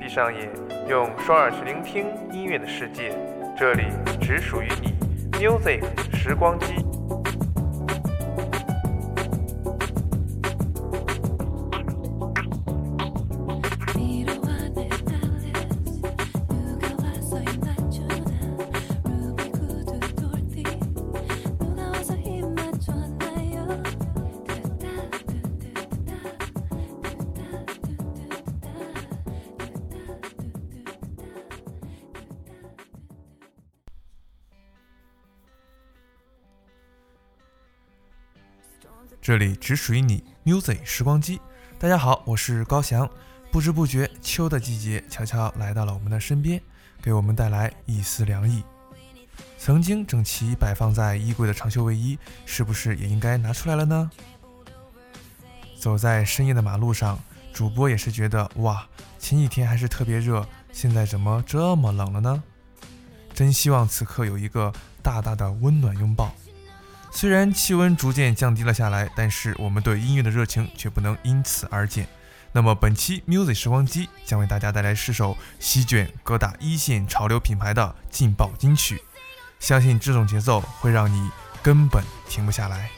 闭上眼，用双耳去聆听音乐的世界，这里只属于你。Music 时光机。这里只属于你，Music 时光机。大家好，我是高翔。不知不觉，秋的季节悄悄来到了我们的身边，给我们带来一丝凉意。曾经整齐摆放在衣柜的长袖卫衣，是不是也应该拿出来了呢？走在深夜的马路上，主播也是觉得哇，前几天还是特别热，现在怎么这么冷了呢？真希望此刻有一个大大的温暖拥抱。虽然气温逐渐降低了下来，但是我们对音乐的热情却不能因此而减。那么本期 Music 时光机将为大家带来十首席卷各大一线潮流品牌的劲爆金曲，相信这种节奏会让你根本停不下来。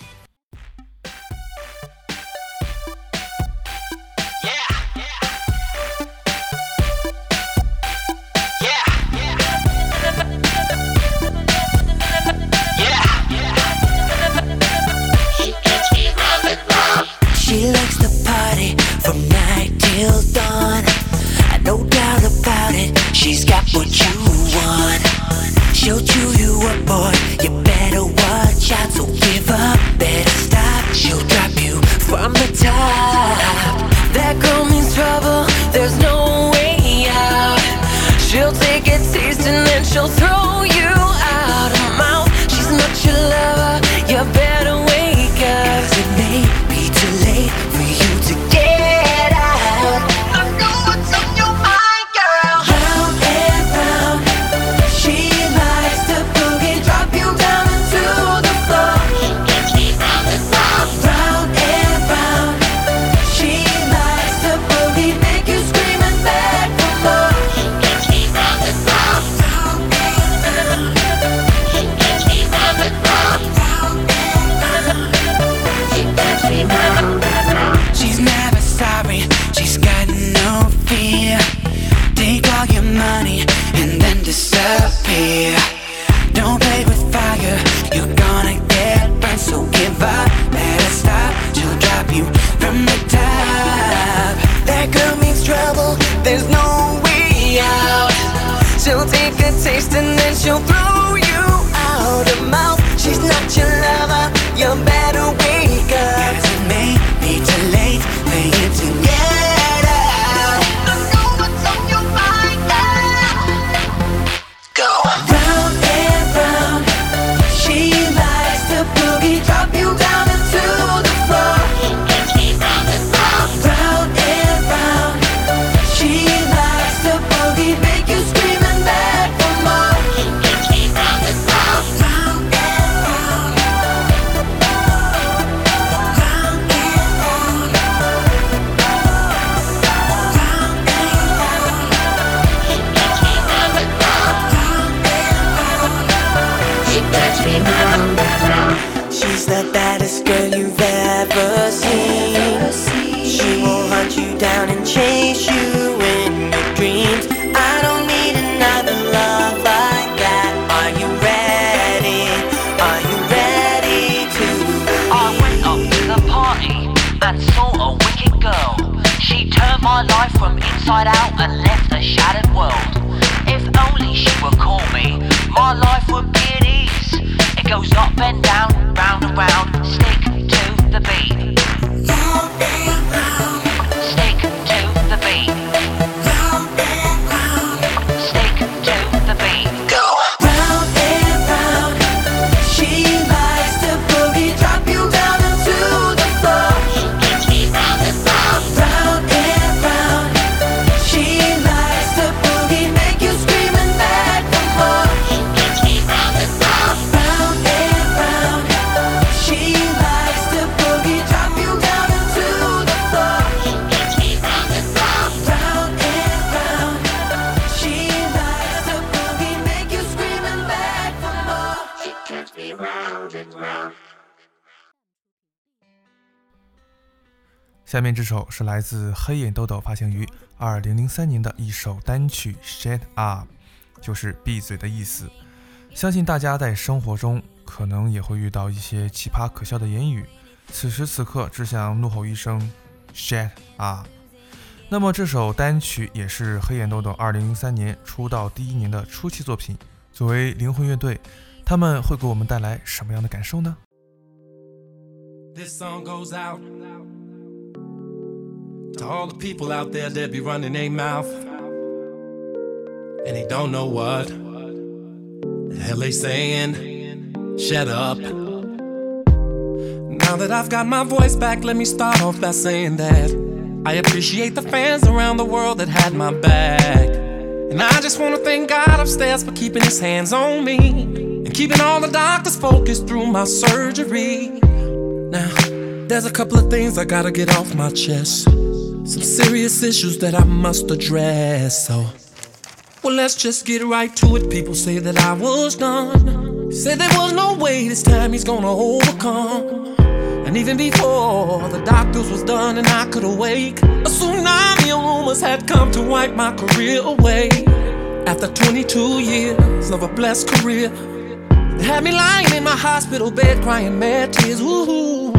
Inside out and left a shattered world. If only she would call me, my life would be at ease. It goes up and down, round and round, stick to the beat. 下面这首是来自黑眼豆豆发行于二零零三年的一首单曲《Shut Up》，就是闭嘴的意思。相信大家在生活中可能也会遇到一些奇葩可笑的言语，此时此刻只想怒吼一声 “Shut Up”。那么这首单曲也是黑眼豆豆二零零三年出道第一年的初期作品。作为灵魂乐队，他们会给我们带来什么样的感受呢？This song goes out to all the people out there that be running their mouth and they don't know what the hell they saying. Shut up. Now that I've got my voice back, let me start off by saying that I appreciate the fans around the world that had my back. And I just wanna thank God upstairs for keeping his hands on me and keeping all the doctors focused through my surgery. Now, there's a couple of things I gotta get off my chest. Some serious issues that I must address. So, well, let's just get right to it. People say that I was done. Said there was no way this time he's gonna overcome. And even before the doctors was done and I could awake, a tsunami of rumors had come to wipe my career away. After 22 years of a blessed career, they had me lying in my hospital bed crying mad tears. Ooh.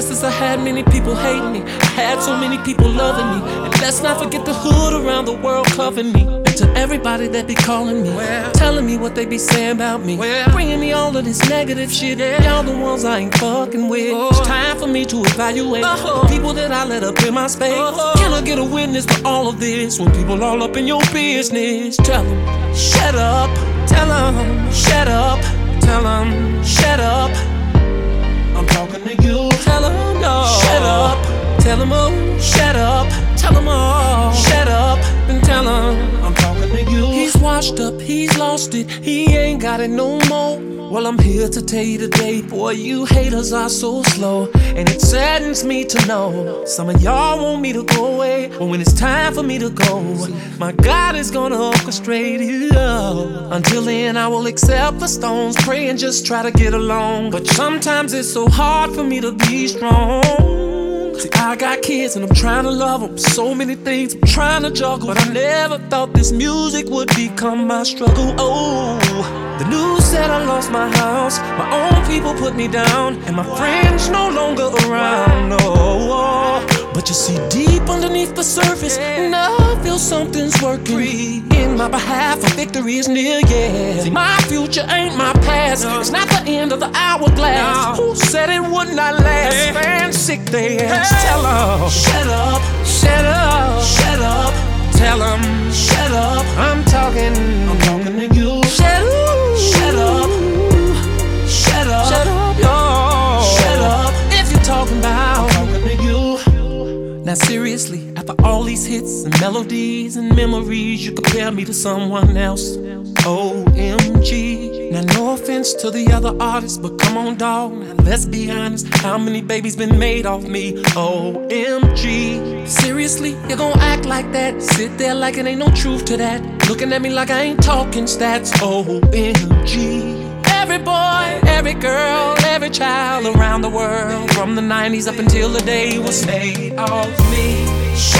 Just I had many people hating me, I had so many people loving me. And let's not forget the hood around the world covering me. And to everybody that be calling me, telling me what they be saying about me, bringing me all of this negative shit. Y'all the ones I ain't fucking with. It's oh. time for me to evaluate uh-huh. the people that I let up in my space. Uh-huh. Can I get a witness to all of this when people all up in your business? Tell them, shut up. Tell them, shut up. Tell them, shut up. I'm talking to you. No. Shut up. Tell them oh. Shut up. Tell them all. Shut up. And tell them I'm talking to you. He's washed up. He's lost it. He ain't got it no more. Well, I'm here to tell you today, boy, you haters are so slow. And it saddens me to know some of y'all want me to go away. But when it's time for me to go, my God is gonna orchestrate it. all. Until then, I will accept the stones, pray and just try to get along. But sometimes it's so hard for me to be strong. See, I got kids and I'm trying to love them. So many things I'm trying to juggle. But I never thought this music would become my struggle. Oh, the news said I lost my house. My own people put me down. And my friends no longer around. No. Oh, But you see, deep underneath the surface, now I feel something's working in my behalf. A victory is near, yeah. See, my future ain't my past. It's not the end of the hourglass. Who said it would not last? Fans sick, they ass. Tell 'em, shut up, shut up, hits and melodies and memories, you compare me to someone else. OMG. Now no offense to the other artists, but come on, dog. Now let's be honest. How many babies been made off me? OMG. Seriously, you gon' act like that? Sit there like it ain't no truth to that. Looking at me like I ain't talking stats. OMG. Every boy, every girl, every child around the world, from the 90s up until the day was made off me.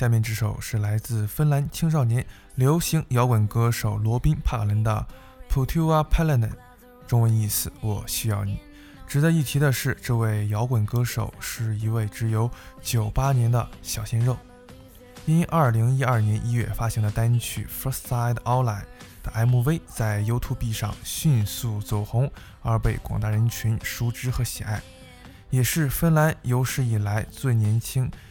下面这首是来自芬兰青少年流行摇滚歌手罗宾·帕克伦的《Putua p a l a n e n 中文意思“我需要你”。值得一提的是，这位摇滚歌手是一位只有九八年的小鲜肉。因二零一二年一月发行的单曲《First Side Online》的 MV 在 YouTube 上迅速走红，而被广大人群熟知和喜爱，也是芬兰有史以来最年轻。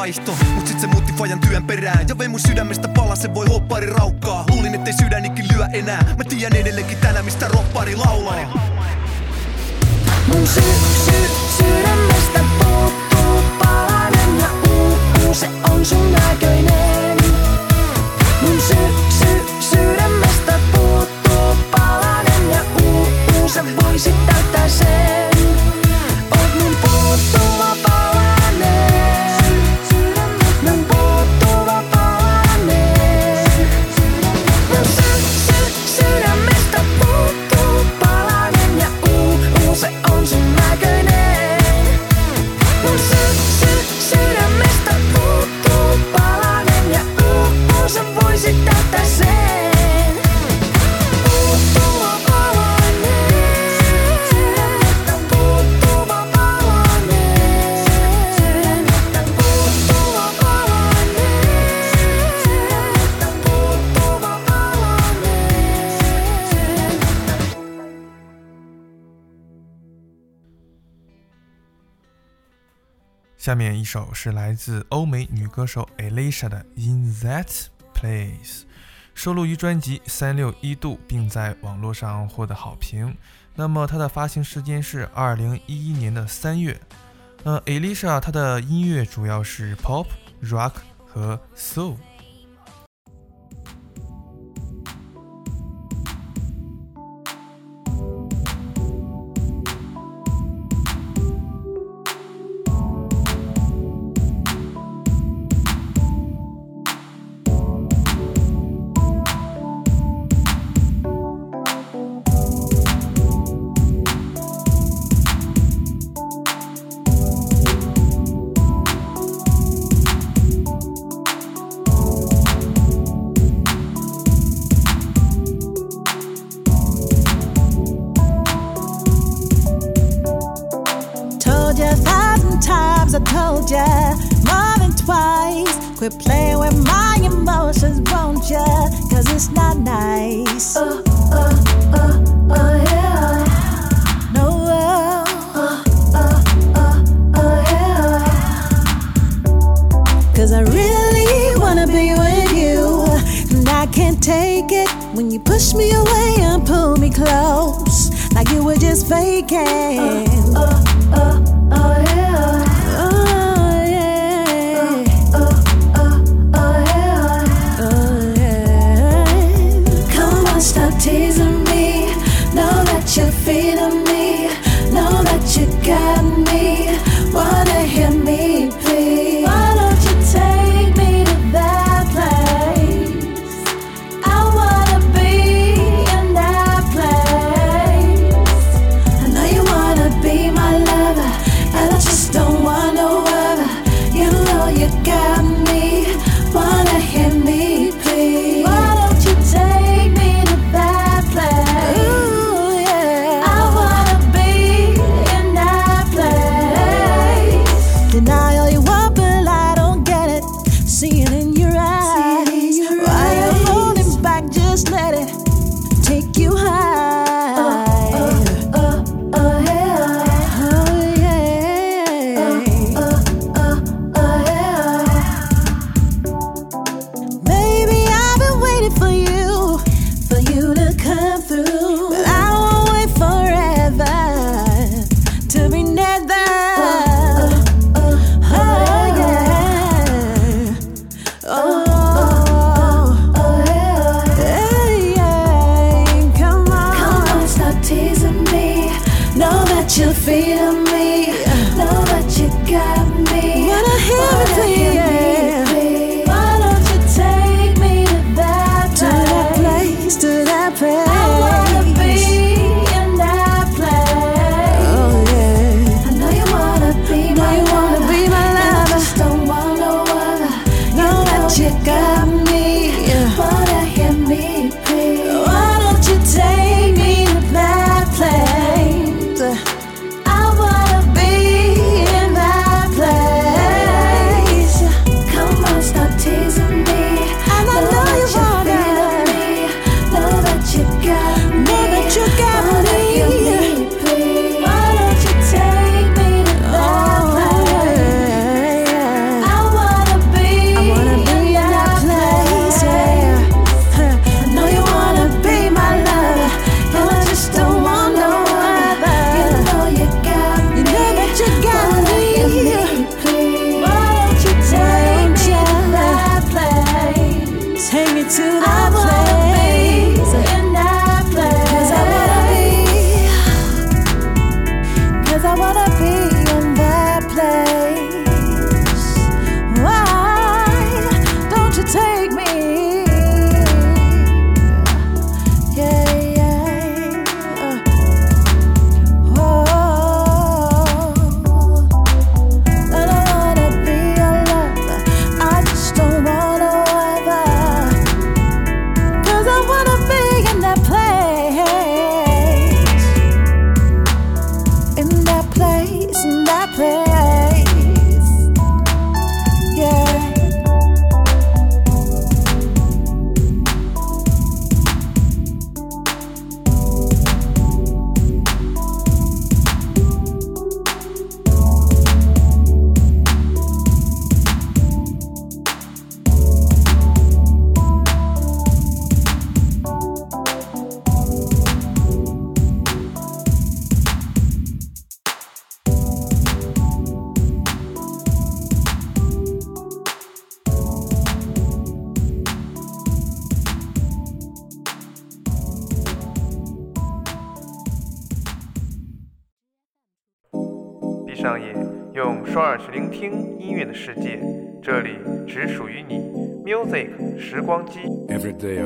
vaihto Mut sit se muutti fajan työn perään. Ja vei mun sydämestä palasen voi hoppari raukkaa. Luulin ettei sydänikin lyö enää. Mä tiedän edelleenkin tänä mistä roppari laulaa. Mun syy, syy 首是来自欧美女歌手 Alicia 的《In That Place》，收录于专辑《三六一度》，并在网络上获得好评。那么它的发行时间是二零一一年的三月。呃，Alicia 她的音乐主要是 Pop、Rock 和 Soul。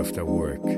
after work.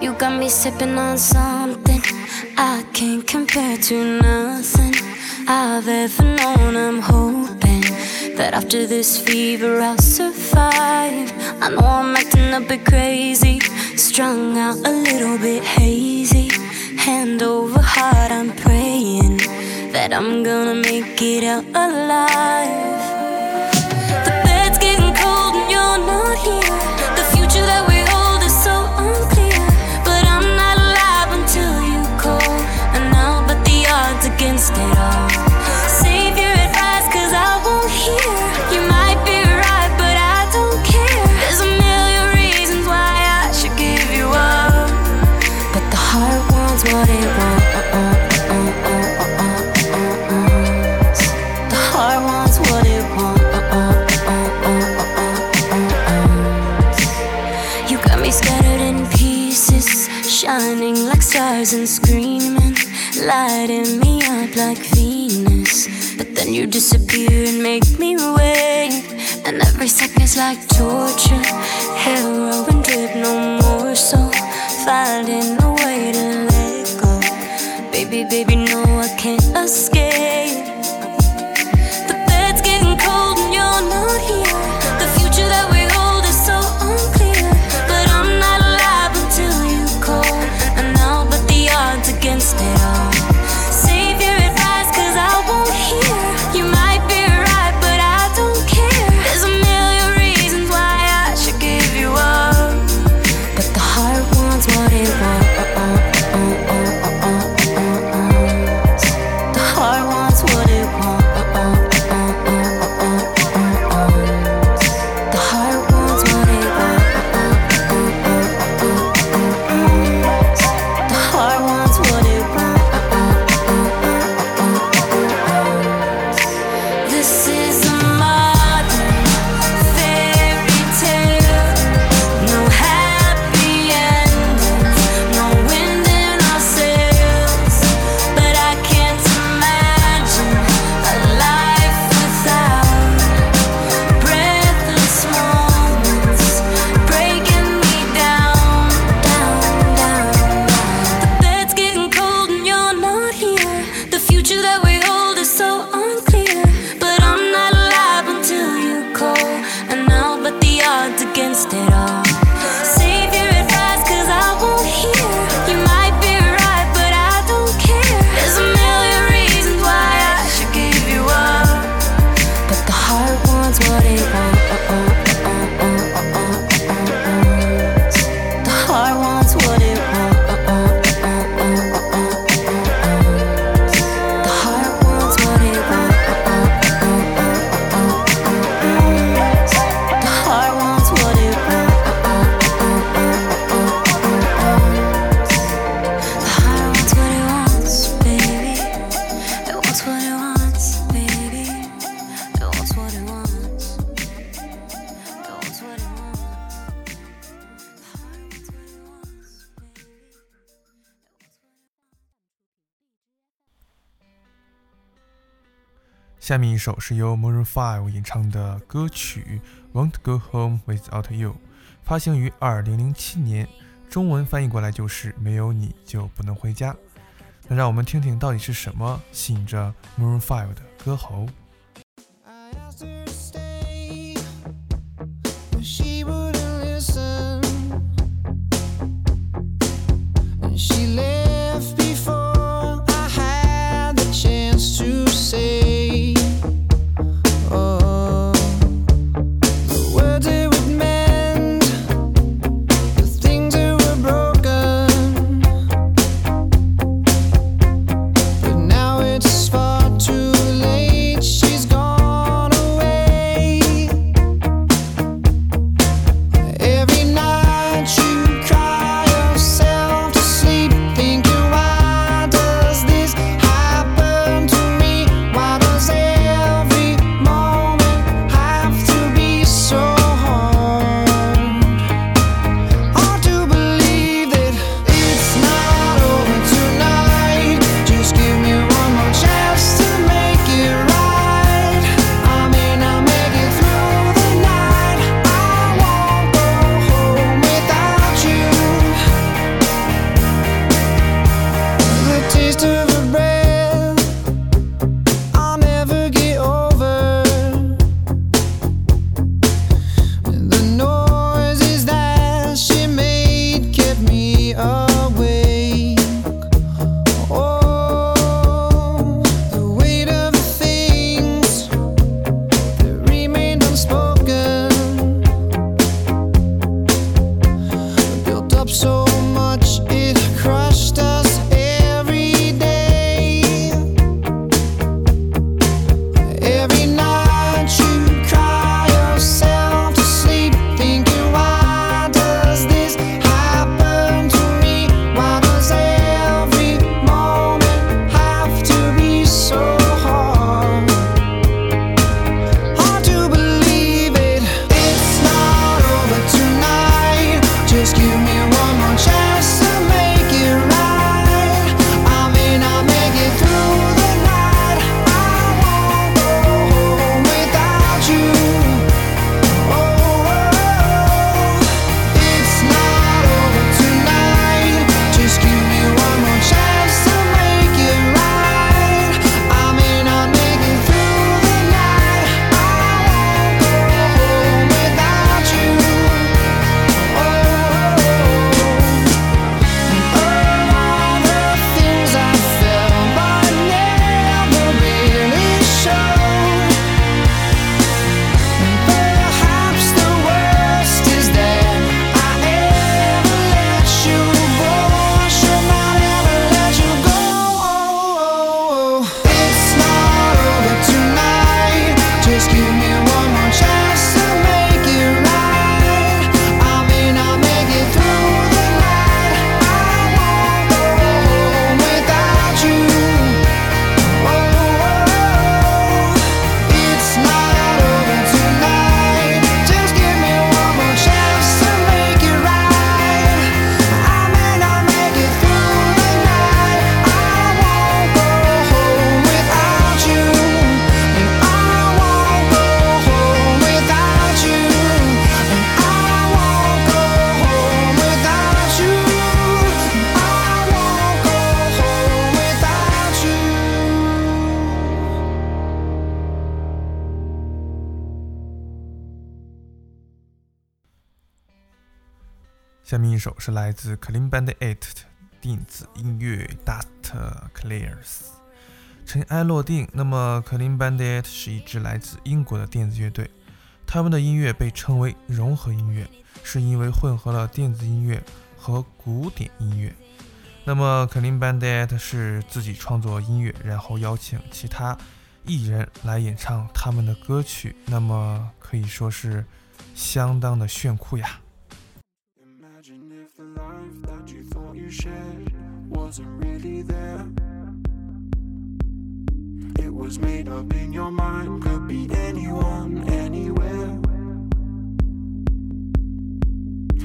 You got me sipping on something I can't compare to nothing I've ever known. I'm hoping that after this fever I'll survive. I know I'm acting a bit crazy, strung out a little bit hazy. Hand over heart, I'm praying that I'm gonna make it out alive. like stars and screaming, lighting me up like Venus. But then you disappear and make me wait, and every second's like torture. Heroin drip, no more so, finding a way to let go. Baby, baby, no, I can't escape. 下面一首是由 Maroon Five 演唱的歌曲《Won't Go Home Without You》，发行于2007年，中文翻译过来就是“没有你就不能回家”。那让我们听听到底是什么吸引着 Maroon Five 的歌喉。是来自 Clean Bandit 的电子音乐 Dust Clears，尘埃落定。那么 Clean Bandit 是一支来自英国的电子乐队，他们的音乐被称为融合音乐，是因为混合了电子音乐和古典音乐。那么 Clean Bandit 是自己创作音乐，然后邀请其他艺人来演唱他们的歌曲，那么可以说是相当的炫酷呀。shared wasn't really there. It was made up in your mind, could be anyone, anywhere.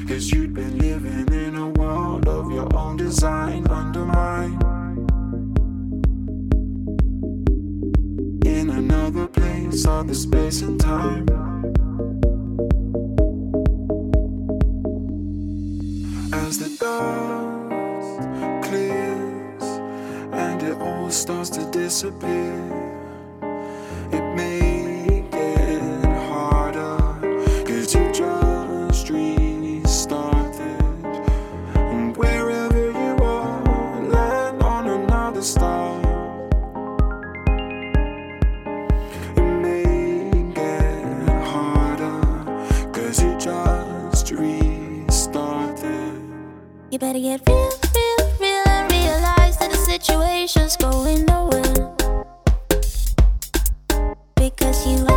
Cause you'd been living in a world of your own design, undermined. In another place, other space and time. As the dark disappear. It may get harder, cause you just restarted. And wherever you are, land on another star. It may get harder, cause you just restarted. You better get real, real, real, and realize that the situation's going Cause you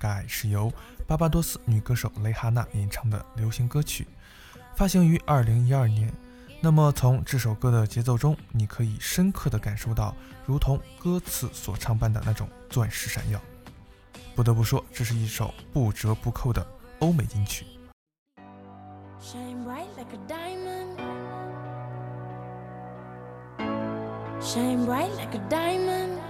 该是由巴巴多斯女歌手蕾哈娜演唱的流行歌曲发行于二零一二年。那么从这首歌的节奏中你可以深刻的感受到如同歌词所唱般的那种钻石闪耀。不得不说这是一首不折不扣的欧美金曲。Shine bright like a diamond. Shine bright like a diamond.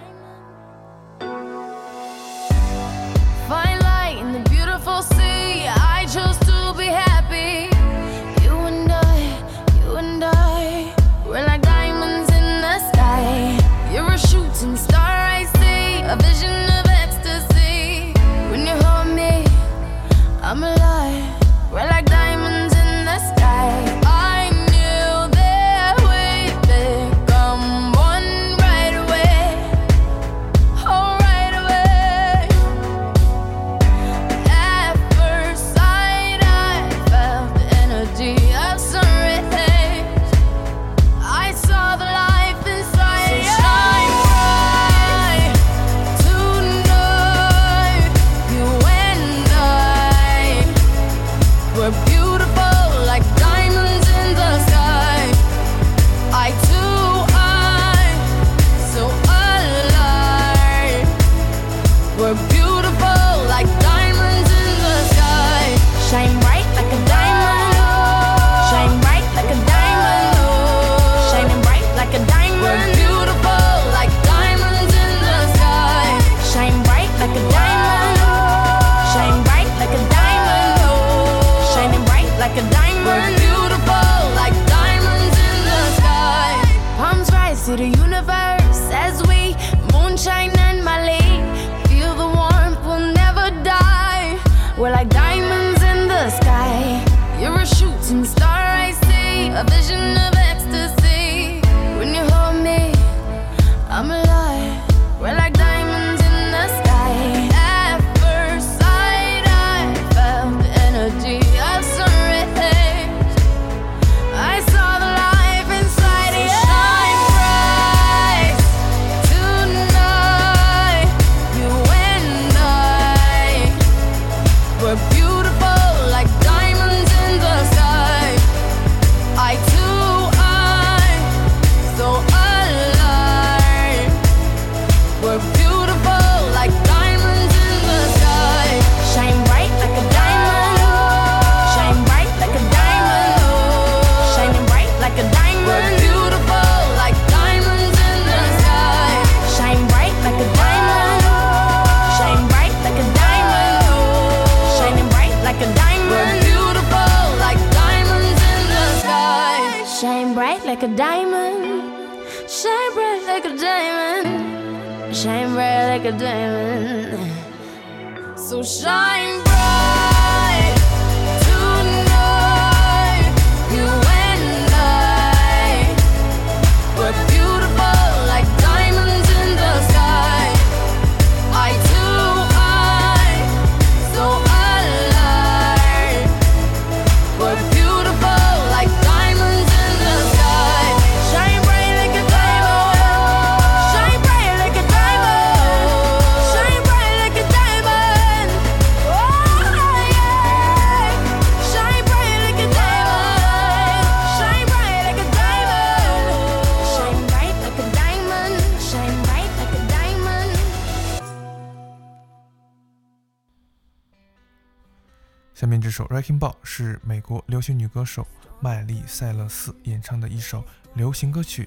Racking Ball 是美国流行女歌手麦丽塞勒斯演唱的一首流行歌曲，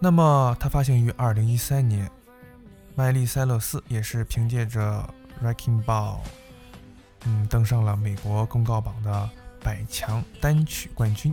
那么它发行于2013年麦丽塞勒斯也是凭借着 Racking Ball 嗯登上了美国公告榜的百强单曲冠军。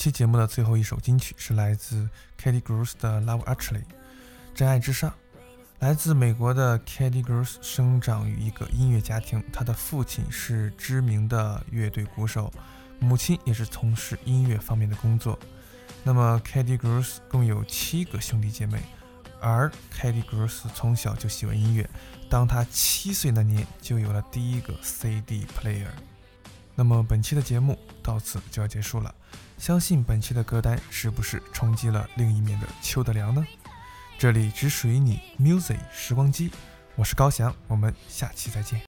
期节目的最后一首金曲是来自 Katy Gross 的《Love Actually》，真爱至上。来自美国的 Katy Gross 生长于一个音乐家庭，她的父亲是知名的乐队鼓手，母亲也是从事音乐方面的工作。那么 Katy Gross 共有七个兄弟姐妹，而 Katy Gross 从小就喜欢音乐，当她七岁那年就有了第一个 CD player。那么本期的节目到此就要结束了，相信本期的歌单是不是冲击了另一面的秋的凉呢？这里只属于你，Music 时光机，我是高翔，我们下期再见。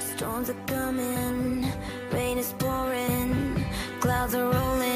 Storms are coming, rain is pouring, clouds are rolling.